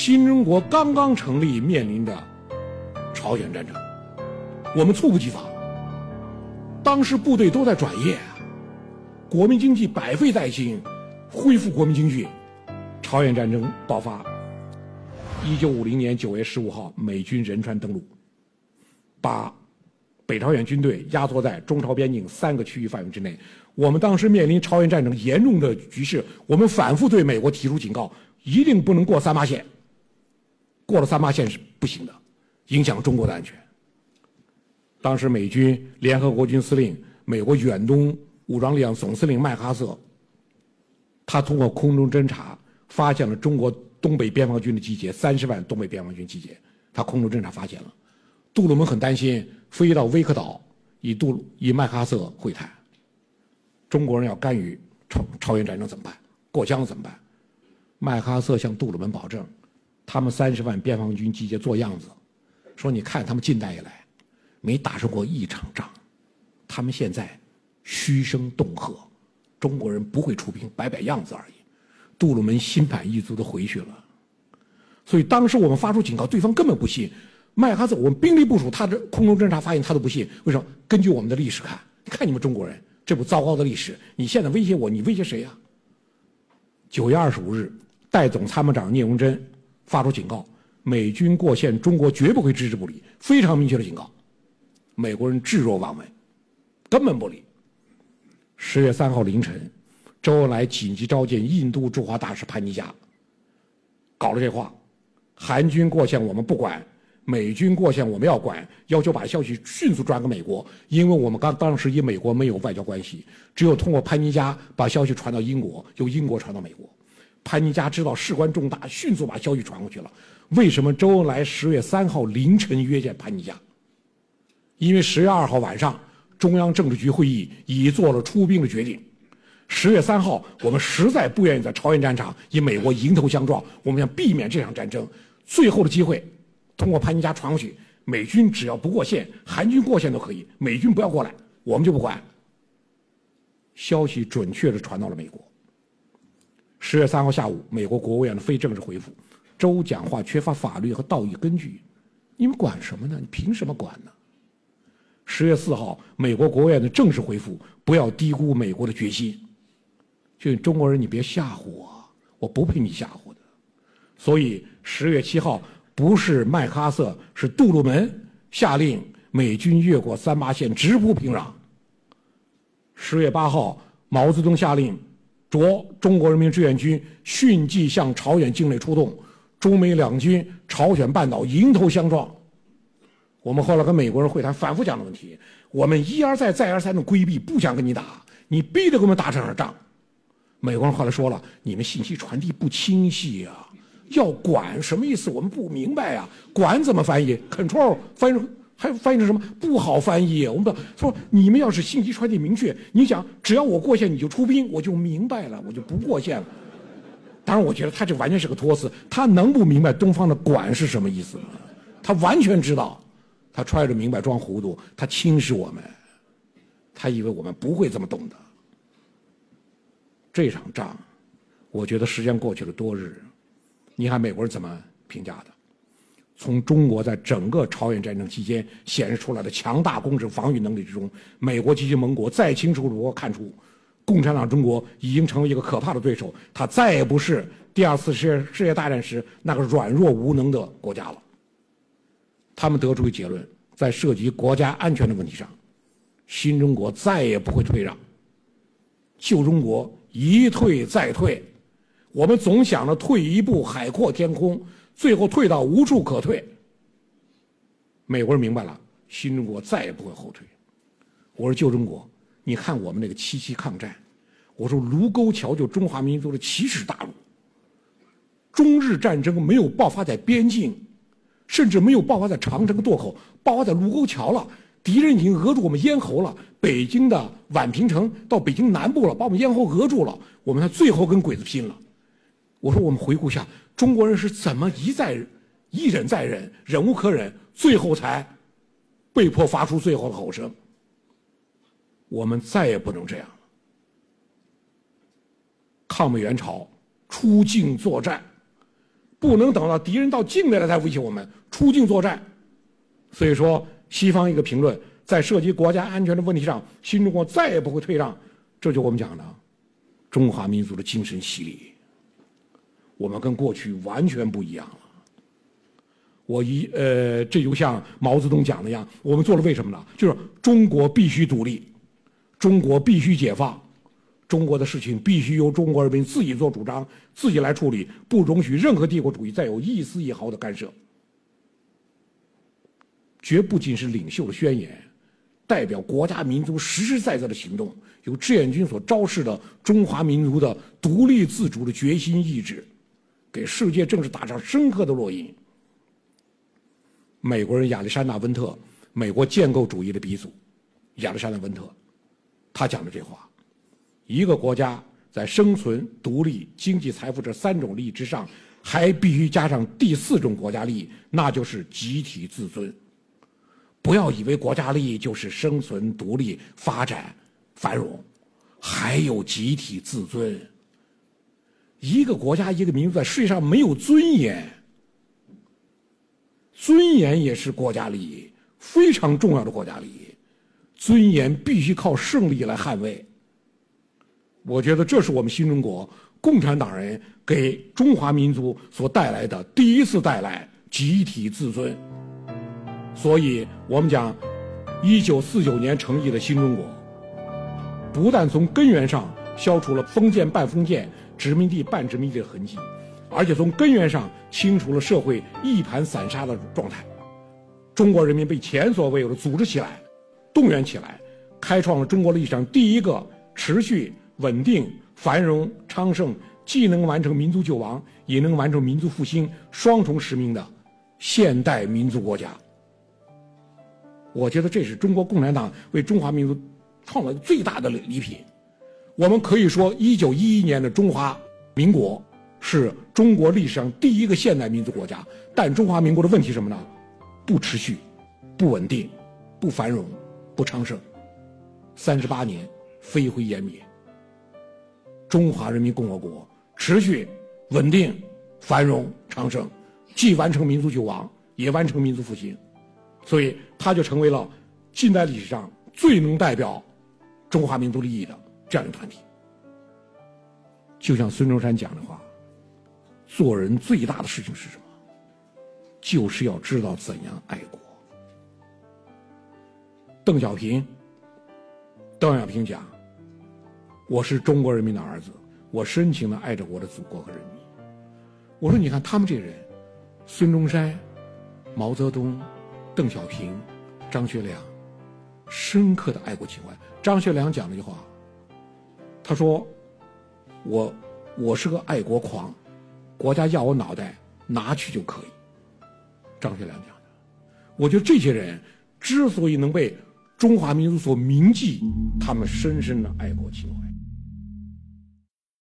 新中国刚刚成立，面临的朝鲜战争，我们猝不及防。当时部队都在转业，国民经济百废待兴，恢复国民经济，朝鲜战争爆发。一九五零年九月十五号，美军仁川登陆，把北朝鲜军队压缩在中朝边境三个区域范围之内。我们当时面临朝鲜战争严重的局势，我们反复对美国提出警告：一定不能过三八线，过了三八线是不行的，影响中国的安全。当时美军联合国军司令、美国远东武装力量总司令麦克阿瑟，他通过空中侦察发现了中国东北边防军的集结，三十万东北边防军集结，他空中侦察发现了。杜鲁门很担心，飞到威克岛与杜与麦克阿瑟会谈。中国人要干预朝朝鲜战争怎么办？过江怎么办？麦克阿瑟向杜鲁门保证，他们三十万边防军集结做样子，说你看他们近代以来。没打胜过一场仗，他们现在嘘声恫吓，中国人不会出兵，摆摆样子而已。杜鲁门心满意足的回去了。所以当时我们发出警告，对方根本不信。麦克阿瑟，我们兵力部署，他的空中侦察发现他都不信。为什么？根据我们的历史看，你看你们中国人这部糟糕的历史，你现在威胁我，你威胁谁呀？九月二十五日，代总参谋长聂荣臻发出警告：美军过线，中国绝不会置之不理。非常明确的警告。美国人置若罔闻，根本不理。十月三号凌晨，周恩来紧急召见印度驻华大使潘尼加，搞了这话：韩军过线我们不管，美军过线我们要管，要求把消息迅速转给美国，因为我们刚当时与美国没有外交关系，只有通过潘尼加把消息传到英国，由英国传到美国。潘尼加知道事关重大，迅速把消息传过去了。为什么周恩来十月三号凌晨约见潘尼加？因为十月二号晚上，中央政治局会议已做了出兵的决定。十月三号，我们实在不愿意在朝鲜战场与美国迎头相撞，我们想避免这场战争。最后的机会，通过潘尼加传过去，美军只要不过线，韩军过线都可以，美军不要过来，我们就不管。消息准确的传到了美国。十月三号下午，美国国务院的非正式回复：周讲话缺乏法律和道义根据，你们管什么呢？你凭什么管呢？十月四号，美国国务院的正式回复：不要低估美国的决心。就中国人，你别吓唬我，我不被你吓唬的。所以十月七号，不是麦克阿瑟，是杜鲁门下令美军越过三八线，直扑平壤。十月八号，毛泽东下令着中国人民志愿军迅即向朝鲜境内出动，中美两军朝鲜半岛迎头相撞。我们后来跟美国人会谈，反复讲的问题，我们一而再、再而三的规避，不想跟你打，你逼着给我们打这场仗。美国人后来说了，你们信息传递不清晰呀，要管什么意思？我们不明白呀，管怎么翻译？Control 翻译还翻译成什么？不好翻译。我们不说，你们要是信息传递明确，你想只要我过线你就出兵，我就明白了，我就不过线了。当然，我觉得他这完全是个托词，他能不明白东方的管是什么意思吗？他完全知道。他揣着明白装糊涂，他轻视我们，他以为我们不会这么懂的。这场仗，我觉得时间过去了多日，你看美国人怎么评价的？从中国在整个朝鲜战争期间显示出来的强大攻势防御能力之中，美国及其盟国再清楚如何看出，共产党中国已经成为一个可怕的对手，他再也不是第二次世界世界大战时那个软弱无能的国家了。他们得出一个结论：在涉及国家安全的问题上，新中国再也不会退让。旧中国一退再退，我们总想着退一步海阔天空，最后退到无处可退。美国人明白了，新中国再也不会后退。我说旧中国，你看我们那个七七抗战，我说卢沟桥就中华民族的奇耻大辱。中日战争没有爆发在边境。甚至没有爆发在长城渡口，爆发在卢沟桥了。敌人已经扼住我们咽喉了。北京的宛平城到北京南部了，把我们咽喉扼住了。我们最后跟鬼子拼了。我说，我们回顾一下，中国人是怎么一再一忍再忍，忍无可忍，最后才被迫发出最后的吼声。我们再也不能这样了。抗美援朝出境作战。不能等到敌人到境内了才威胁我们出境作战。所以说，西方一个评论，在涉及国家安全的问题上，新中国再也不会退让。这就我们讲的中华民族的精神洗礼。我们跟过去完全不一样了。我一呃，这就像毛泽东讲的一样，我们做了为什么呢？就是中国必须独立，中国必须解放，中国的事情必须由中国人民自己做主张，自己来处理，不容许任何帝国主义再有一丝一毫的干涉。绝不仅是领袖的宣言，代表国家民族实实在在的行动，由志愿军所昭示的中华民族的独立自主的决心意志，给世界政治打上深刻的烙印。美国人亚历山大·温特，美国建构主义的鼻祖，亚历山大·温特，他讲的这话：一个国家在生存、独立、经济财富这三种利益之上，还必须加上第四种国家利益，那就是集体自尊。不要以为国家利益就是生存、独立、发展、繁荣，还有集体自尊。一个国家、一个民族在世界上没有尊严。尊严也是国家利益，非常重要的国家利益。尊严必须靠胜利来捍卫。我觉得这是我们新中国共产党人给中华民族所带来的第一次带来集体自尊。所以我们讲，一九四九年成立的新中国，不但从根源上消除了封建半封建、殖民地半殖民地的痕迹。而且从根源上清除了社会一盘散沙的状态，中国人民被前所未有的组织起来、动员起来，开创了中国历史上第一个持续稳定、繁荣昌盛，既能完成民族救亡，也能完成民族复兴双重使命的现代民族国家。我觉得这是中国共产党为中华民族创造最大的礼品。我们可以说，一九一一年的中华民国。是中国历史上第一个现代民族国家，但中华民国的问题什么呢？不持续，不稳定，不繁荣，不昌盛。三十八年飞灰烟灭。中华人民共和国持续稳定、繁荣、昌盛，既完成民族救亡，也完成民族复兴，所以它就成为了近代历史上最能代表中华民族利益的这样的团体。就像孙中山讲的话。做人最大的事情是什么？就是要知道怎样爱国。邓小平，邓小平讲：“我是中国人民的儿子，我深情的爱着我的祖国和人民。”我说：“你看他们这人，孙中山、毛泽东、邓小平、张学良，深刻的爱国情怀。”张学良讲了一句话，他说：“我，我是个爱国狂。”国家要我脑袋拿去就可以，张学良讲的。我觉得这些人之所以能被中华民族所铭记，他们深深的爱国情怀。